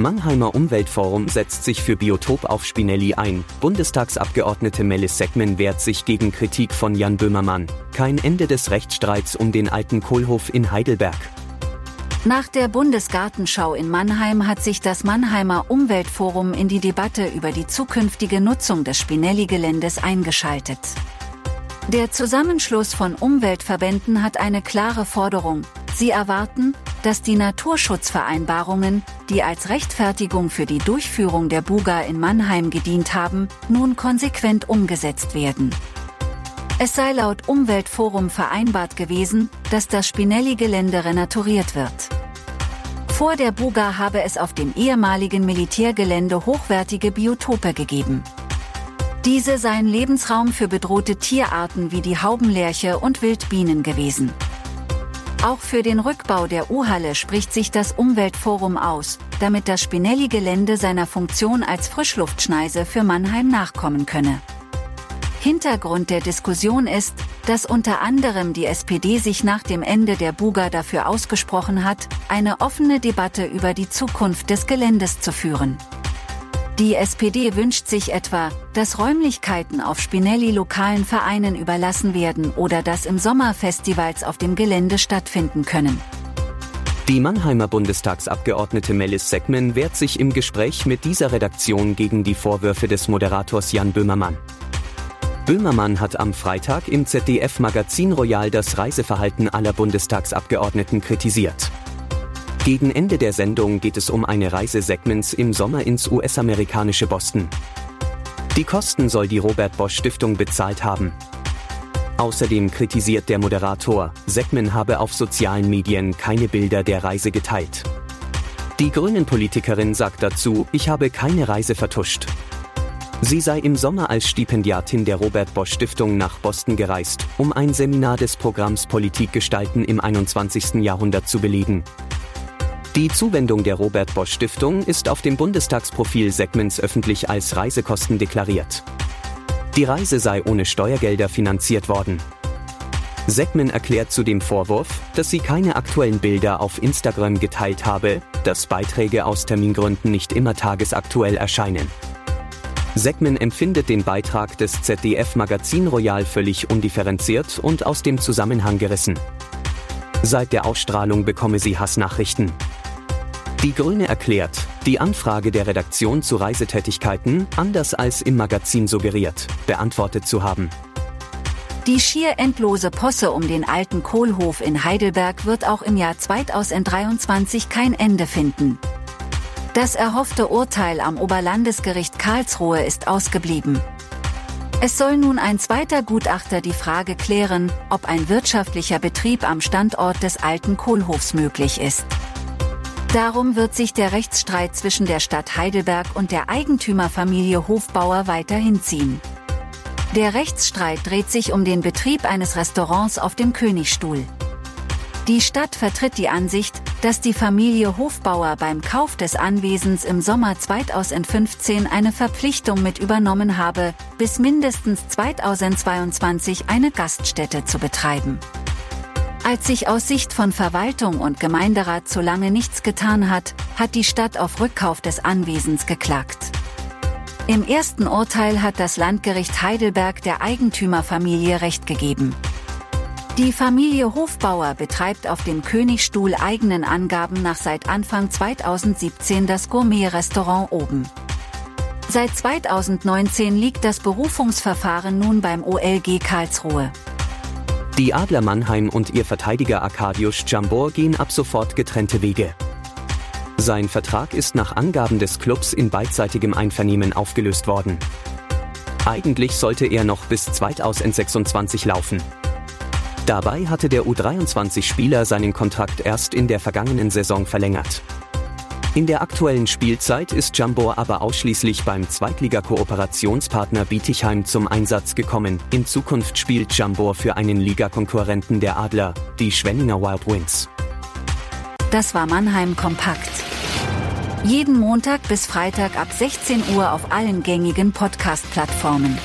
Mannheimer Umweltforum setzt sich für Biotop auf Spinelli ein. Bundestagsabgeordnete Melis Seckmann wehrt sich gegen Kritik von Jan Böhmermann. Kein Ende des Rechtsstreits um den alten Kohlhof in Heidelberg. Nach der Bundesgartenschau in Mannheim hat sich das Mannheimer Umweltforum in die Debatte über die zukünftige Nutzung des Spinelli-Geländes eingeschaltet. Der Zusammenschluss von Umweltverbänden hat eine klare Forderung. Sie erwarten, dass die Naturschutzvereinbarungen, die als Rechtfertigung für die Durchführung der Buga in Mannheim gedient haben, nun konsequent umgesetzt werden. Es sei laut Umweltforum vereinbart gewesen, dass das Spinelli-Gelände renaturiert wird. Vor der Buga habe es auf dem ehemaligen Militärgelände hochwertige Biotope gegeben. Diese seien Lebensraum für bedrohte Tierarten wie die Haubenlerche und Wildbienen gewesen. Auch für den Rückbau der U-Halle spricht sich das Umweltforum aus, damit das Spinelli-Gelände seiner Funktion als Frischluftschneise für Mannheim nachkommen könne. Hintergrund der Diskussion ist, dass unter anderem die SPD sich nach dem Ende der Buga dafür ausgesprochen hat, eine offene Debatte über die Zukunft des Geländes zu führen. Die SPD wünscht sich etwa, dass Räumlichkeiten auf Spinelli lokalen Vereinen überlassen werden oder dass im Sommer Festivals auf dem Gelände stattfinden können. Die Mannheimer Bundestagsabgeordnete Melis Seckmann wehrt sich im Gespräch mit dieser Redaktion gegen die Vorwürfe des Moderators Jan Böhmermann. Böhmermann hat am Freitag im ZDF-Magazin Royal das Reiseverhalten aller Bundestagsabgeordneten kritisiert. Gegen Ende der Sendung geht es um eine Reise Segments im Sommer ins US-amerikanische Boston. Die Kosten soll die Robert Bosch Stiftung bezahlt haben. Außerdem kritisiert der Moderator, Segman habe auf sozialen Medien keine Bilder der Reise geteilt. Die Grünen-Politikerin sagt dazu, ich habe keine Reise vertuscht. Sie sei im Sommer als Stipendiatin der Robert Bosch Stiftung nach Boston gereist, um ein Seminar des Programms Politik gestalten im 21. Jahrhundert zu belegen. Die Zuwendung der Robert Bosch Stiftung ist auf dem Bundestagsprofil Segments öffentlich als Reisekosten deklariert. Die Reise sei ohne Steuergelder finanziert worden. Segman erklärt zu dem Vorwurf, dass sie keine aktuellen Bilder auf Instagram geteilt habe, dass Beiträge aus Termingründen nicht immer tagesaktuell erscheinen. Segman empfindet den Beitrag des ZDF Magazin Royal völlig undifferenziert und aus dem Zusammenhang gerissen. Seit der Ausstrahlung bekomme sie Hassnachrichten. Die Grüne erklärt, die Anfrage der Redaktion zu Reisetätigkeiten, anders als im Magazin suggeriert, beantwortet zu haben. Die schier endlose Posse um den alten Kohlhof in Heidelberg wird auch im Jahr 2023 kein Ende finden. Das erhoffte Urteil am Oberlandesgericht Karlsruhe ist ausgeblieben. Es soll nun ein zweiter Gutachter die Frage klären, ob ein wirtschaftlicher Betrieb am Standort des alten Kohlhofs möglich ist. Darum wird sich der Rechtsstreit zwischen der Stadt Heidelberg und der Eigentümerfamilie Hofbauer weiterhin ziehen. Der Rechtsstreit dreht sich um den Betrieb eines Restaurants auf dem Königstuhl. Die Stadt vertritt die Ansicht, dass die Familie Hofbauer beim Kauf des Anwesens im Sommer 2015 eine Verpflichtung mit übernommen habe, bis mindestens 2022 eine Gaststätte zu betreiben. Als sich aus Sicht von Verwaltung und Gemeinderat zu lange nichts getan hat, hat die Stadt auf Rückkauf des Anwesens geklagt. Im ersten Urteil hat das Landgericht Heidelberg der Eigentümerfamilie Recht gegeben. Die Familie Hofbauer betreibt auf dem Königstuhl eigenen Angaben nach seit Anfang 2017 das Gourmet-Restaurant oben. Seit 2019 liegt das Berufungsverfahren nun beim OLG Karlsruhe. Die Adler Mannheim und ihr Verteidiger Arkadiusz Jambor gehen ab sofort getrennte Wege. Sein Vertrag ist nach Angaben des Clubs in beidseitigem Einvernehmen aufgelöst worden. Eigentlich sollte er noch bis 2026 laufen. Dabei hatte der U23-Spieler seinen Kontrakt erst in der vergangenen Saison verlängert. In der aktuellen Spielzeit ist Jambor aber ausschließlich beim Zweitliga-Kooperationspartner Bietigheim zum Einsatz gekommen. In Zukunft spielt Jambor für einen Ligakonkurrenten der Adler, die Schwenninger Wild Winds. Das war Mannheim Kompakt. Jeden Montag bis Freitag ab 16 Uhr auf allen gängigen Podcast-Plattformen.